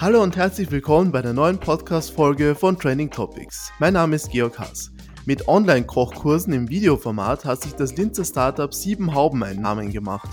Hallo und herzlich willkommen bei der neuen Podcast-Folge von Trending Topics. Mein Name ist Georg Haas. Mit Online-Kochkursen im Videoformat hat sich das Linzer Startup Sieben Hauben einen Namen gemacht.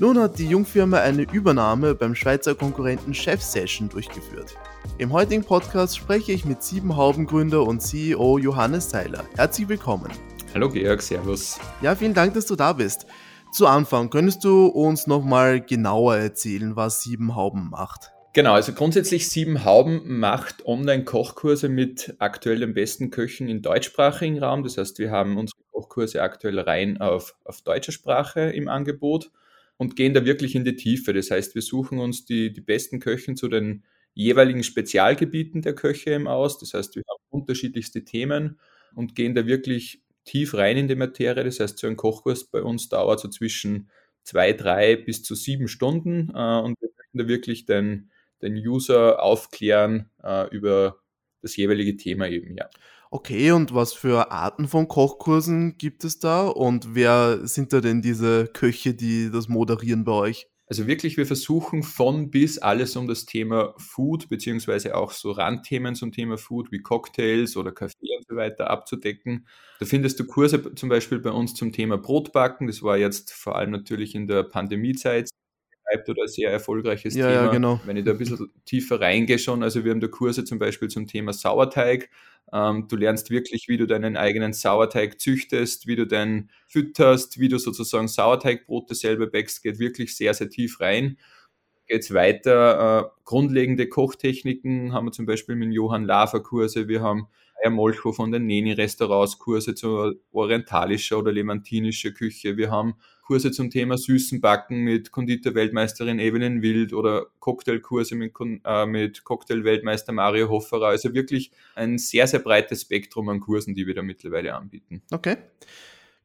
Nun hat die Jungfirma eine Übernahme beim Schweizer Konkurrenten Chef Session durchgeführt. Im heutigen Podcast spreche ich mit Sieben Hauben Gründer und CEO Johannes Seiler. Herzlich willkommen. Hallo Georg, Servus. Ja, vielen Dank, dass du da bist. Zu Anfang, könntest du uns nochmal genauer erzählen, was Sieben Hauben macht? Genau, also grundsätzlich Sieben Hauben macht Online-Kochkurse mit aktuell den besten Köchen im deutschsprachigen Raum. Das heißt, wir haben unsere Kochkurse aktuell rein auf, auf deutscher Sprache im Angebot und gehen da wirklich in die Tiefe. Das heißt, wir suchen uns die, die besten Köchen zu den jeweiligen Spezialgebieten der Köche im aus. Das heißt, wir haben unterschiedlichste Themen und gehen da wirklich tief rein in die Materie. Das heißt, so ein Kochkurs bei uns dauert so zwischen zwei, drei bis zu sieben Stunden äh, und wir möchten da wirklich den, den User aufklären äh, über das jeweilige Thema eben, ja. Okay, und was für Arten von Kochkursen gibt es da und wer sind da denn diese Köche, die das moderieren bei euch? Also wirklich, wir versuchen von bis alles um das Thema Food, beziehungsweise auch so Randthemen zum Thema Food wie Cocktails oder Kaffee und so weiter abzudecken. Da findest du Kurse zum Beispiel bei uns zum Thema Brotbacken. Das war jetzt vor allem natürlich in der Pandemiezeit betreibt oder ein sehr erfolgreiches ja, Thema. Ja, genau. Wenn ich da ein bisschen tiefer reingehe schon, also wir haben da Kurse zum Beispiel zum Thema Sauerteig. Ähm, du lernst wirklich, wie du deinen eigenen Sauerteig züchtest, wie du den fütterst, wie du sozusagen Sauerteigbrote selber backst, geht wirklich sehr, sehr tief rein. Geht es weiter, äh, grundlegende Kochtechniken haben wir zum Beispiel mit Johann Lafer Kurse, wir haben Herr Molcho von den Neni-Restaurants Kurse zur orientalischer oder levantinischer Küche. Wir haben Kurse zum Thema süßen Backen mit Konditor-Weltmeisterin Evelyn Wild oder Cocktailkurse mit, äh, mit Cocktail-Weltmeister Mario Hofferer. Also wirklich ein sehr, sehr breites Spektrum an Kursen, die wir da mittlerweile anbieten. Okay.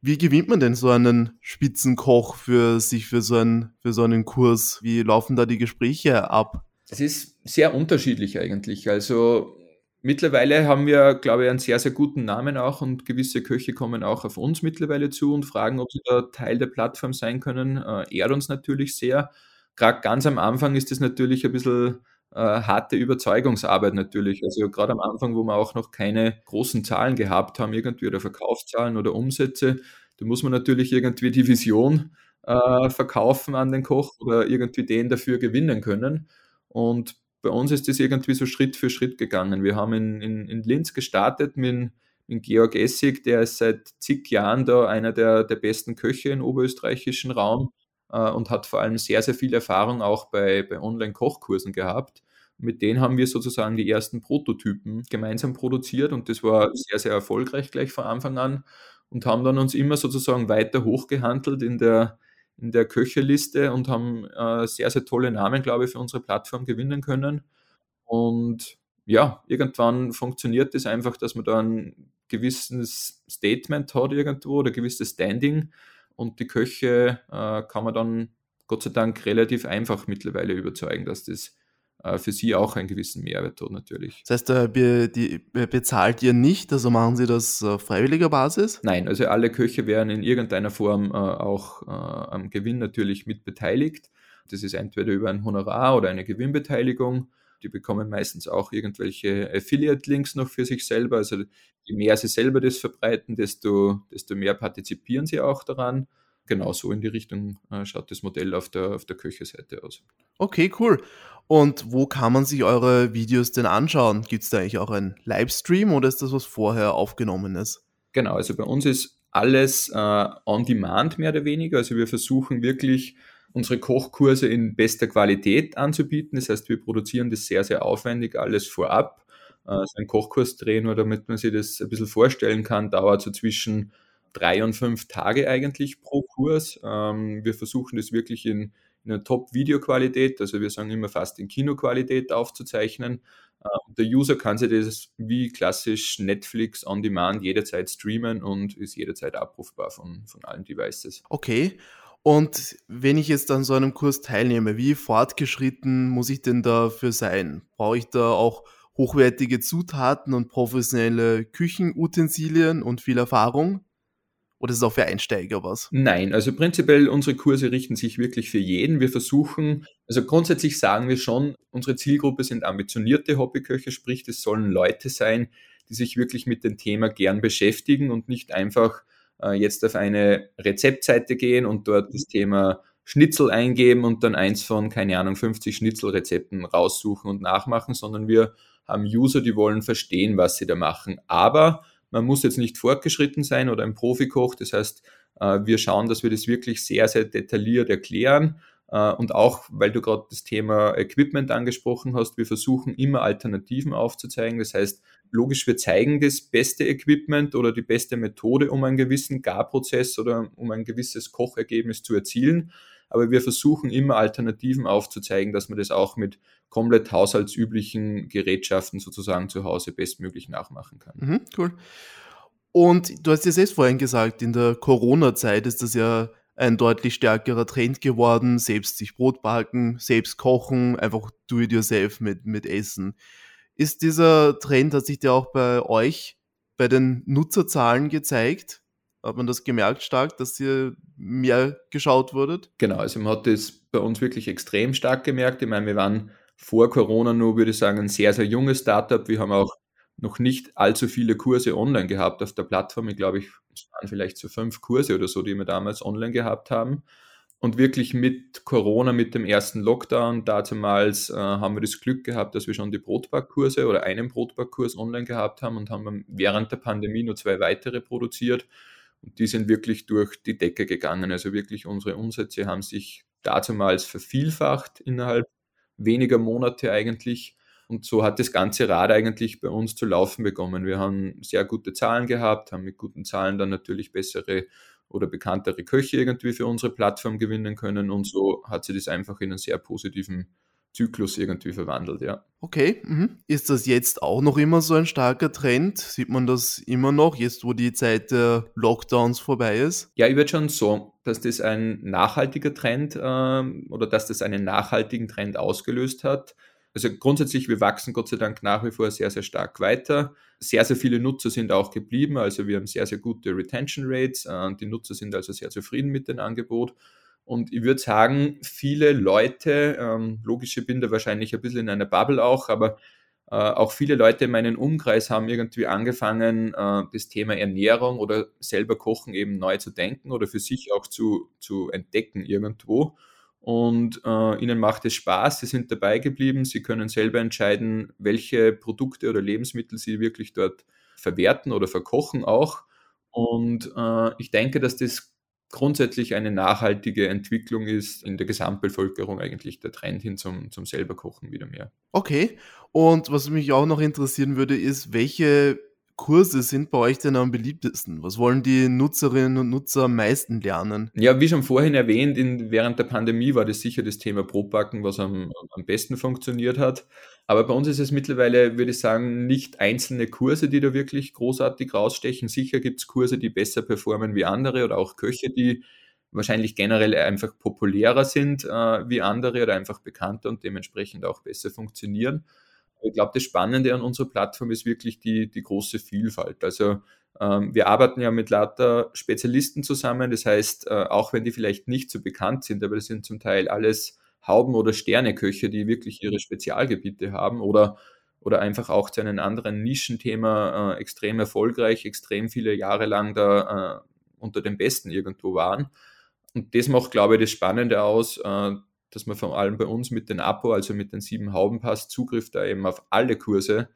Wie gewinnt man denn so einen Spitzenkoch für sich für so einen, für so einen Kurs? Wie laufen da die Gespräche ab? Es ist sehr unterschiedlich eigentlich. Also Mittlerweile haben wir, glaube ich, einen sehr, sehr guten Namen auch und gewisse Köche kommen auch auf uns mittlerweile zu und fragen, ob sie da Teil der Plattform sein können. Äh, ehrt uns natürlich sehr. Gerade ganz am Anfang ist das natürlich ein bisschen äh, harte Überzeugungsarbeit natürlich. Also gerade am Anfang, wo wir auch noch keine großen Zahlen gehabt haben, irgendwie oder Verkaufszahlen oder Umsätze, da muss man natürlich irgendwie die Vision äh, verkaufen an den Koch oder irgendwie den dafür gewinnen können. Und bei uns ist das irgendwie so Schritt für Schritt gegangen. Wir haben in, in, in Linz gestartet mit, mit Georg Essig, der ist seit zig Jahren da einer der, der besten Köche im oberösterreichischen Raum äh, und hat vor allem sehr, sehr viel Erfahrung auch bei, bei Online-Kochkursen gehabt. Mit denen haben wir sozusagen die ersten Prototypen gemeinsam produziert und das war sehr, sehr erfolgreich gleich von Anfang an und haben dann uns immer sozusagen weiter hochgehandelt in der, in der Köcheliste und haben äh, sehr, sehr tolle Namen, glaube ich, für unsere Plattform gewinnen können. Und ja, irgendwann funktioniert es das einfach, dass man da ein gewisses Statement hat irgendwo oder ein gewisses Standing und die Köche äh, kann man dann Gott sei Dank relativ einfach mittlerweile überzeugen, dass das für sie auch einen gewissen Mehrwert hat natürlich. Das heißt, äh, be, die, bezahlt ihr nicht, also machen sie das auf freiwilliger Basis? Nein, also alle Köche werden in irgendeiner Form äh, auch am Gewinn natürlich mit beteiligt. Das ist entweder über ein Honorar oder eine Gewinnbeteiligung. Die bekommen meistens auch irgendwelche Affiliate-Links noch für sich selber. Also je mehr sie selber das verbreiten, desto, desto mehr partizipieren sie auch daran. Genau so in die Richtung schaut das Modell auf der, auf der Köche-Seite aus. Okay, cool. Und wo kann man sich eure Videos denn anschauen? Gibt es da eigentlich auch einen Livestream oder ist das was vorher aufgenommen ist? Genau, also bei uns ist alles äh, on demand mehr oder weniger. Also wir versuchen wirklich unsere Kochkurse in bester Qualität anzubieten. Das heißt, wir produzieren das sehr, sehr aufwendig, alles vorab. Äh, so ein Kochkurs drehen, nur damit man sich das ein bisschen vorstellen kann, dauert so zwischen drei und fünf Tage eigentlich pro Kurs. Ähm, wir versuchen das wirklich in in einer Top-Videoqualität, also wir sagen immer fast in Kinoqualität aufzuzeichnen. Ähm, der User kann sich das wie klassisch Netflix on Demand jederzeit streamen und ist jederzeit abrufbar von, von allen Devices. Okay. Und wenn ich jetzt an so einem Kurs teilnehme, wie fortgeschritten muss ich denn dafür sein? Brauche ich da auch hochwertige Zutaten und professionelle Küchenutensilien und viel Erfahrung? Oder ist es auch für Einsteiger was? Nein, also prinzipiell unsere Kurse richten sich wirklich für jeden. Wir versuchen, also grundsätzlich sagen wir schon, unsere Zielgruppe sind ambitionierte Hobbyköche, sprich, es sollen Leute sein, die sich wirklich mit dem Thema gern beschäftigen und nicht einfach äh, jetzt auf eine Rezeptseite gehen und dort das Thema Schnitzel eingeben und dann eins von, keine Ahnung, 50 Schnitzelrezepten raussuchen und nachmachen, sondern wir haben User, die wollen verstehen, was sie da machen. Aber man muss jetzt nicht fortgeschritten sein oder ein Profikoch. Das heißt, äh, wir schauen, dass wir das wirklich sehr, sehr detailliert erklären. Äh, und auch, weil du gerade das Thema Equipment angesprochen hast, wir versuchen immer Alternativen aufzuzeigen. Das heißt, logisch, wir zeigen das beste Equipment oder die beste Methode, um einen gewissen Garprozess oder um ein gewisses Kochergebnis zu erzielen aber wir versuchen immer Alternativen aufzuzeigen, dass man das auch mit komplett haushaltsüblichen Gerätschaften sozusagen zu Hause bestmöglich nachmachen kann. Mhm, cool. Und du hast ja selbst vorhin gesagt, in der Corona-Zeit ist das ja ein deutlich stärkerer Trend geworden, selbst sich Brot backen, selbst kochen, einfach do it yourself mit, mit Essen. Ist dieser Trend, hat sich der auch bei euch, bei den Nutzerzahlen gezeigt? Hat man das gemerkt stark, dass ihr mehr geschaut wurdet? Genau, also man hat das bei uns wirklich extrem stark gemerkt. Ich meine, wir waren vor Corona nur, würde ich sagen, ein sehr, sehr junges Startup. Wir haben auch noch nicht allzu viele Kurse online gehabt auf der Plattform. Ich glaube, es waren vielleicht so fünf Kurse oder so, die wir damals online gehabt haben. Und wirklich mit Corona, mit dem ersten Lockdown, damals äh, haben wir das Glück gehabt, dass wir schon die Brotbackkurse oder einen Brotbackkurs online gehabt haben und haben während der Pandemie nur zwei weitere produziert. Und die sind wirklich durch die Decke gegangen. Also wirklich unsere Umsätze haben sich dazumals vervielfacht innerhalb weniger Monate eigentlich. Und so hat das ganze Rad eigentlich bei uns zu laufen bekommen. Wir haben sehr gute Zahlen gehabt, haben mit guten Zahlen dann natürlich bessere oder bekanntere Köche irgendwie für unsere Plattform gewinnen können. Und so hat sich das einfach in einen sehr positiven Zyklus irgendwie verwandelt, ja. Okay, mhm. ist das jetzt auch noch immer so ein starker Trend? Sieht man das immer noch, jetzt wo die Zeit der Lockdowns vorbei ist? Ja, ich würde schon so, dass das ein nachhaltiger Trend ähm, oder dass das einen nachhaltigen Trend ausgelöst hat. Also grundsätzlich, wir wachsen Gott sei Dank nach wie vor sehr, sehr stark weiter. Sehr, sehr viele Nutzer sind auch geblieben. Also wir haben sehr, sehr gute Retention Rates. Äh, die Nutzer sind also sehr zufrieden mit dem Angebot. Und ich würde sagen, viele Leute, ähm, logisch, ich bin da wahrscheinlich ein bisschen in einer Bubble auch, aber äh, auch viele Leute in meinem Umkreis haben irgendwie angefangen, äh, das Thema Ernährung oder selber Kochen eben neu zu denken oder für sich auch zu, zu entdecken irgendwo. Und äh, ihnen macht es Spaß, sie sind dabei geblieben, sie können selber entscheiden, welche Produkte oder Lebensmittel sie wirklich dort verwerten oder verkochen auch. Und äh, ich denke, dass das grundsätzlich eine nachhaltige Entwicklung ist in der Gesamtbevölkerung eigentlich der Trend hin zum, zum selber Kochen wieder mehr. Okay. Und was mich auch noch interessieren würde, ist, welche Kurse sind bei euch denn am beliebtesten? Was wollen die Nutzerinnen und Nutzer am meisten lernen? Ja, wie schon vorhin erwähnt, in, während der Pandemie war das sicher das Thema Brotbacken, was am, am besten funktioniert hat. Aber bei uns ist es mittlerweile, würde ich sagen, nicht einzelne Kurse, die da wirklich großartig rausstechen. Sicher gibt es Kurse, die besser performen wie andere oder auch Köche, die wahrscheinlich generell einfach populärer sind äh, wie andere oder einfach bekannter und dementsprechend auch besser funktionieren. Ich glaube, das Spannende an unserer Plattform ist wirklich die, die große Vielfalt. Also ähm, wir arbeiten ja mit lauter Spezialisten zusammen. Das heißt, äh, auch wenn die vielleicht nicht so bekannt sind, aber das sind zum Teil alles Hauben- oder Sterneköche, die wirklich ihre Spezialgebiete haben oder, oder einfach auch zu einem anderen Nischenthema äh, extrem erfolgreich, extrem viele Jahre lang da äh, unter den Besten irgendwo waren. Und das macht, glaube ich, das Spannende aus, äh, dass man vor allem bei uns mit den Abo, also mit den sieben Haubenpass, Zugriff da eben auf alle Kurse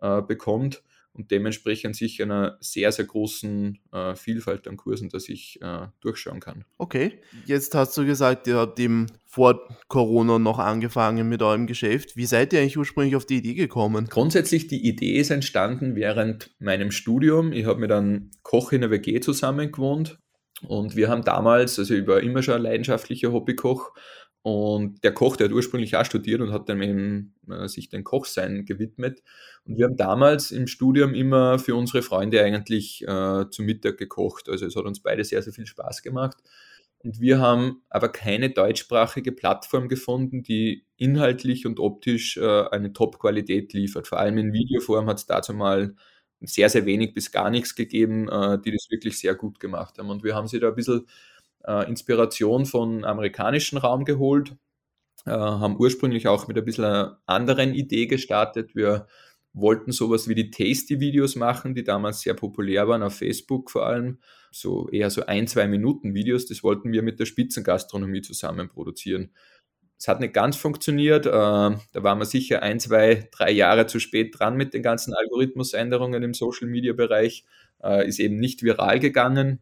äh, bekommt und dementsprechend sich einer sehr, sehr großen äh, Vielfalt an Kursen, dass ich äh, durchschauen kann. Okay, jetzt hast du gesagt, ihr habt eben vor Corona noch angefangen mit eurem Geschäft. Wie seid ihr eigentlich ursprünglich auf die Idee gekommen? Grundsätzlich, die Idee ist entstanden während meinem Studium. Ich habe mit einem Koch in der WG zusammen gewohnt und wir haben damals, also ich war immer schon ein leidenschaftlicher Hobbykoch, und der Koch, der hat ursprünglich auch studiert und hat dann eben äh, sich den Kochsein gewidmet. Und wir haben damals im Studium immer für unsere Freunde eigentlich äh, zu Mittag gekocht. Also es hat uns beide sehr, sehr viel Spaß gemacht. Und wir haben aber keine deutschsprachige Plattform gefunden, die inhaltlich und optisch äh, eine Top-Qualität liefert. Vor allem in Videoform hat es dazu mal sehr, sehr wenig bis gar nichts gegeben, äh, die das wirklich sehr gut gemacht haben. Und wir haben sie da ein bisschen äh, Inspiration von amerikanischen Raum geholt, äh, haben ursprünglich auch mit ein bisschen einer anderen Idee gestartet. Wir wollten sowas wie die Tasty-Videos machen, die damals sehr populär waren, auf Facebook vor allem. So eher so ein, zwei Minuten Videos. Das wollten wir mit der Spitzengastronomie zusammen produzieren. Es hat nicht ganz funktioniert. Äh, da waren wir sicher ein, zwei, drei Jahre zu spät dran mit den ganzen Algorithmusänderungen im Social-Media-Bereich. Äh, ist eben nicht viral gegangen.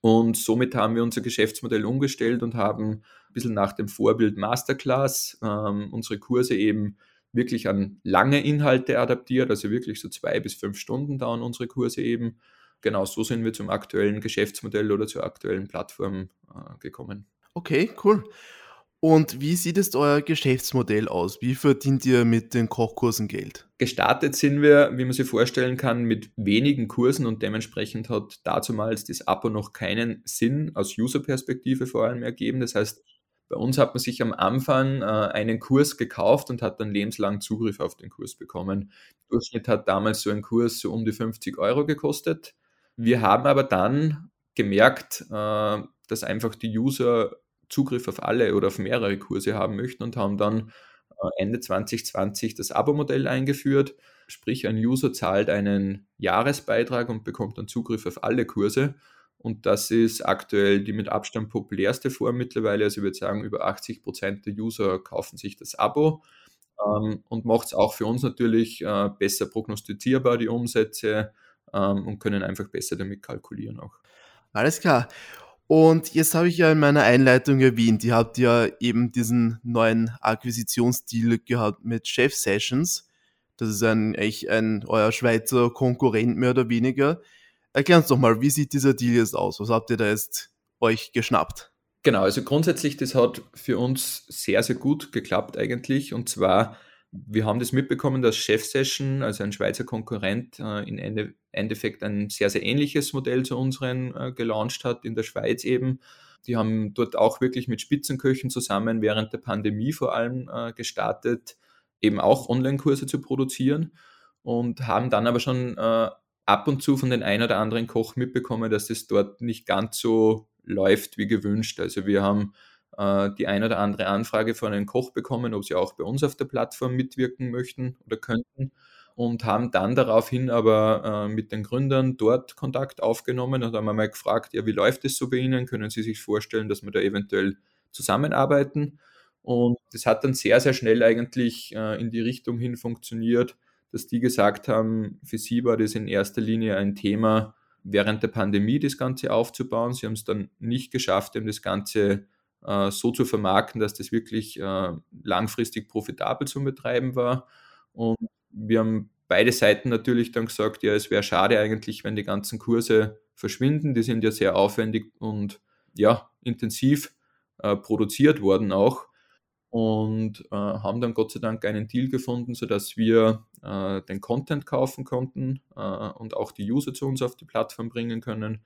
Und somit haben wir unser Geschäftsmodell umgestellt und haben ein bisschen nach dem Vorbild Masterclass ähm, unsere Kurse eben wirklich an lange Inhalte adaptiert, also wirklich so zwei bis fünf Stunden dauern unsere Kurse eben. Genau so sind wir zum aktuellen Geschäftsmodell oder zur aktuellen Plattform äh, gekommen. Okay, cool. Und wie sieht es euer Geschäftsmodell aus? Wie verdient ihr mit den Kochkursen Geld? Gestartet sind wir, wie man sich vorstellen kann, mit wenigen Kursen und dementsprechend hat dazumals das Abo noch keinen Sinn aus User-Perspektive vor allem ergeben. Das heißt, bei uns hat man sich am Anfang äh, einen Kurs gekauft und hat dann lebenslang Zugriff auf den Kurs bekommen. Im Durchschnitt hat damals so ein Kurs so um die 50 Euro gekostet. Wir haben aber dann gemerkt, äh, dass einfach die User Zugriff auf alle oder auf mehrere Kurse haben möchten und haben dann Ende 2020 das Abo-Modell eingeführt. Sprich, ein User zahlt einen Jahresbeitrag und bekommt dann Zugriff auf alle Kurse. Und das ist aktuell die mit Abstand populärste Form mittlerweile. Also ich würde sagen, über 80 Prozent der User kaufen sich das Abo ähm, und macht es auch für uns natürlich äh, besser prognostizierbar, die Umsätze ähm, und können einfach besser damit kalkulieren auch. Alles klar. Und jetzt habe ich ja in meiner Einleitung erwähnt, ihr habt ja eben diesen neuen Akquisitionsdeal gehabt mit Chef Sessions. Das ist ein, eigentlich ein euer Schweizer Konkurrent mehr oder weniger. Erklär uns doch mal, wie sieht dieser Deal jetzt aus? Was habt ihr da jetzt euch geschnappt? Genau, also grundsätzlich, das hat für uns sehr, sehr gut geklappt eigentlich. Und zwar wir haben das mitbekommen, dass Chef Session, also ein Schweizer Konkurrent, äh, in Ende, Endeffekt ein sehr, sehr ähnliches Modell zu unseren äh, gelauncht hat, in der Schweiz eben. Die haben dort auch wirklich mit Spitzenköchen zusammen während der Pandemie vor allem äh, gestartet, eben auch Online-Kurse zu produzieren und haben dann aber schon äh, ab und zu von den ein oder anderen Koch mitbekommen, dass das dort nicht ganz so läuft wie gewünscht. Also wir haben äh, die ein oder andere Anfrage von einem Koch bekommen, ob sie auch bei uns auf der Plattform mitwirken möchten oder könnten und haben dann daraufhin aber äh, mit den Gründern dort Kontakt aufgenommen und haben einmal gefragt, ja, wie läuft es so bei Ihnen? Können Sie sich vorstellen, dass wir da eventuell zusammenarbeiten? Und das hat dann sehr, sehr schnell eigentlich äh, in die Richtung hin funktioniert, dass die gesagt haben, für sie war das in erster Linie ein Thema, während der Pandemie das Ganze aufzubauen. Sie haben es dann nicht geschafft, um das Ganze äh, so zu vermarkten, dass das wirklich äh, langfristig profitabel zu betreiben war. Und wir haben beide Seiten natürlich dann gesagt, ja, es wäre schade eigentlich, wenn die ganzen Kurse verschwinden. Die sind ja sehr aufwendig und ja, intensiv äh, produziert worden auch und äh, haben dann Gott sei Dank einen Deal gefunden, sodass wir äh, den Content kaufen konnten äh, und auch die User zu uns auf die Plattform bringen können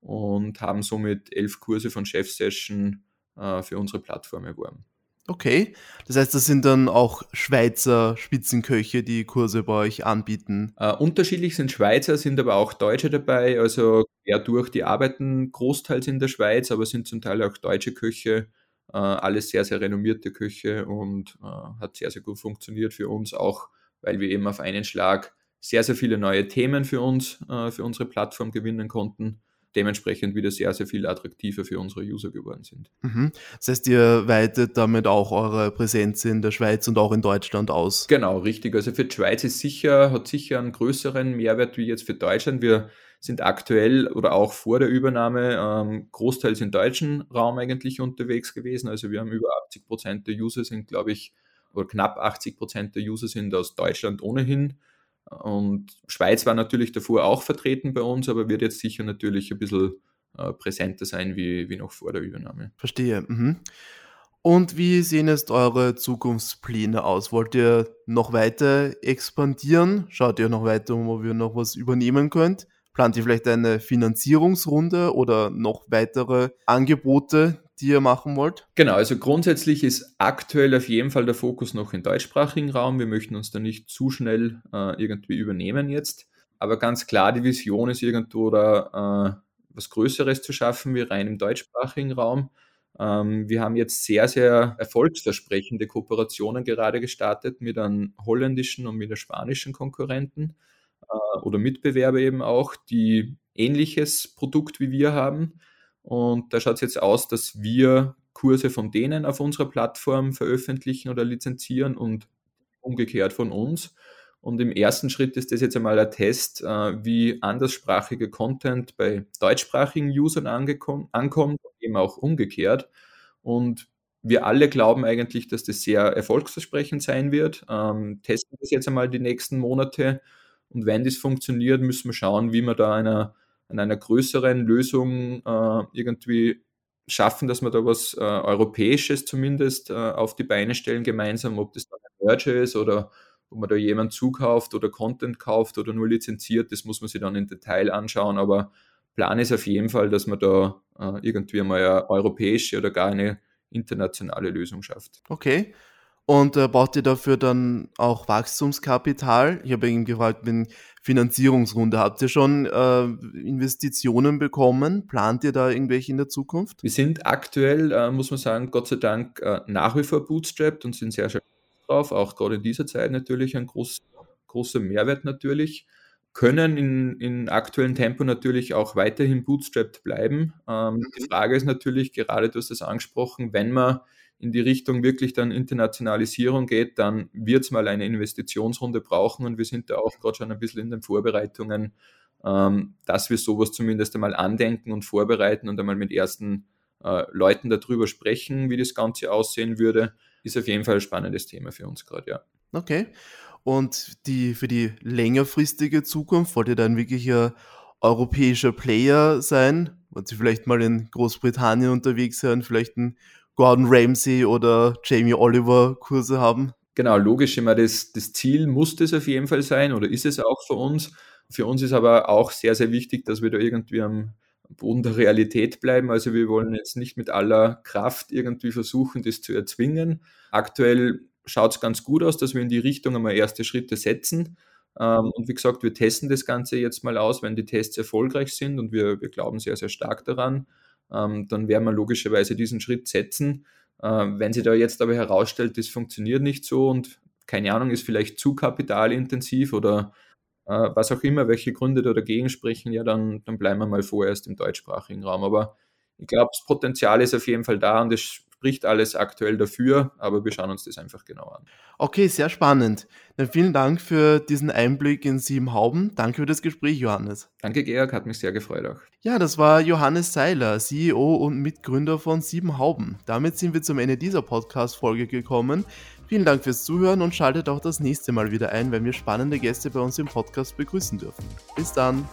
und haben somit elf Kurse von Chef Session äh, für unsere Plattform erworben. Okay, das heißt, das sind dann auch Schweizer Spitzenköche, die Kurse bei euch anbieten. Äh, unterschiedlich sind Schweizer, sind aber auch Deutsche dabei. Also quer durch, die arbeiten großteils in der Schweiz, aber sind zum Teil auch deutsche Köche. Äh, alles sehr, sehr renommierte Köche und äh, hat sehr, sehr gut funktioniert für uns, auch weil wir eben auf einen Schlag sehr, sehr viele neue Themen für uns, äh, für unsere Plattform gewinnen konnten dementsprechend wieder sehr, sehr viel attraktiver für unsere User geworden sind. Mhm. Das heißt, ihr weitet damit auch eure Präsenz in der Schweiz und auch in Deutschland aus. Genau, richtig. Also für die Schweiz ist sicher, hat sicher einen größeren Mehrwert wie jetzt für Deutschland. Wir sind aktuell oder auch vor der Übernahme ähm, großteils im deutschen Raum eigentlich unterwegs gewesen. Also wir haben über 80 Prozent der User sind, glaube ich, oder knapp 80 Prozent der User sind aus Deutschland ohnehin. Und Schweiz war natürlich davor auch vertreten bei uns, aber wird jetzt sicher natürlich ein bisschen äh, präsenter sein wie, wie noch vor der Übernahme. Verstehe. Mhm. Und wie sehen jetzt eure Zukunftspläne aus? Wollt ihr noch weiter expandieren? Schaut ihr noch weiter, wo wir noch was übernehmen könnt? Plant ihr vielleicht eine Finanzierungsrunde oder noch weitere Angebote, die ihr machen wollt? Genau, also grundsätzlich ist aktuell auf jeden Fall der Fokus noch im deutschsprachigen Raum. Wir möchten uns da nicht zu schnell äh, irgendwie übernehmen jetzt. Aber ganz klar, die Vision ist irgendwo da äh, was Größeres zu schaffen, wie rein im deutschsprachigen Raum. Ähm, wir haben jetzt sehr, sehr erfolgsversprechende Kooperationen gerade gestartet mit einem holländischen und mit einem spanischen Konkurrenten äh, oder Mitbewerber eben auch, die ähnliches Produkt wie wir haben. Und da schaut es jetzt aus, dass wir Kurse von denen auf unserer Plattform veröffentlichen oder lizenzieren und umgekehrt von uns. Und im ersten Schritt ist das jetzt einmal ein Test, äh, wie anderssprachiger Content bei deutschsprachigen Usern ankommt, eben auch umgekehrt. Und wir alle glauben eigentlich, dass das sehr erfolgsversprechend sein wird. Ähm, testen das jetzt einmal die nächsten Monate. Und wenn das funktioniert, müssen wir schauen, wie wir da einer, an einer größeren Lösung äh, irgendwie schaffen, dass wir da was äh, Europäisches zumindest äh, auf die Beine stellen gemeinsam, ob das dann ein Merger ist oder ob man da jemand zukauft oder Content kauft oder nur lizenziert, das muss man sich dann im Detail anschauen. Aber Plan ist auf jeden Fall, dass man da äh, irgendwie mal eine europäische oder gar eine internationale Lösung schafft. Okay. Und äh, braucht ihr dafür dann auch Wachstumskapital? Ich habe eben gefragt, wenn Finanzierungsrunde, habt ihr schon äh, Investitionen bekommen? Plant ihr da irgendwelche in der Zukunft? Wir sind aktuell, äh, muss man sagen, Gott sei Dank äh, nach wie vor bootstrapped und sind sehr, sehr drauf, auch gerade in dieser Zeit natürlich ein groß, großer Mehrwert natürlich. Können in, in aktuellem Tempo natürlich auch weiterhin bootstrapped bleiben. Ähm, mhm. Die Frage ist natürlich, gerade du hast das angesprochen, wenn man in die Richtung wirklich dann Internationalisierung geht, dann wird es mal eine Investitionsrunde brauchen und wir sind da auch gerade schon ein bisschen in den Vorbereitungen, ähm, dass wir sowas zumindest einmal andenken und vorbereiten und einmal mit ersten äh, Leuten darüber sprechen, wie das Ganze aussehen würde ist auf jeden Fall ein spannendes Thema für uns gerade, ja. Okay. Und die, für die längerfristige Zukunft wollt ihr dann wirklich ein europäischer Player sein? Wollt ihr vielleicht mal in Großbritannien unterwegs sein, vielleicht ein Gordon Ramsay oder Jamie Oliver Kurse haben? Genau, logisch immer das, das Ziel muss das auf jeden Fall sein oder ist es auch für uns. Für uns ist aber auch sehr, sehr wichtig, dass wir da irgendwie am, Boden der Realität bleiben. Also wir wollen jetzt nicht mit aller Kraft irgendwie versuchen, das zu erzwingen. Aktuell schaut es ganz gut aus, dass wir in die Richtung einmal erste Schritte setzen. Ähm, und wie gesagt, wir testen das Ganze jetzt mal aus. Wenn die Tests erfolgreich sind und wir, wir glauben sehr, sehr stark daran, ähm, dann werden wir logischerweise diesen Schritt setzen. Ähm, wenn sich da jetzt aber herausstellt, das funktioniert nicht so und keine Ahnung, ist vielleicht zu kapitalintensiv oder äh, was auch immer, welche Gründe da dagegen sprechen, ja, dann, dann bleiben wir mal vorerst im deutschsprachigen Raum. Aber ich glaube, das Potenzial ist auf jeden Fall da und es spricht alles aktuell dafür, aber wir schauen uns das einfach genau an. Okay, sehr spannend. Dann vielen Dank für diesen Einblick in Siebenhauben. Danke für das Gespräch, Johannes. Danke, Georg, hat mich sehr gefreut auch. Ja, das war Johannes Seiler, CEO und Mitgründer von Siebenhauben. Damit sind wir zum Ende dieser Podcast-Folge gekommen. Vielen Dank fürs Zuhören und schaltet auch das nächste Mal wieder ein, wenn wir spannende Gäste bei uns im Podcast begrüßen dürfen. Bis dann!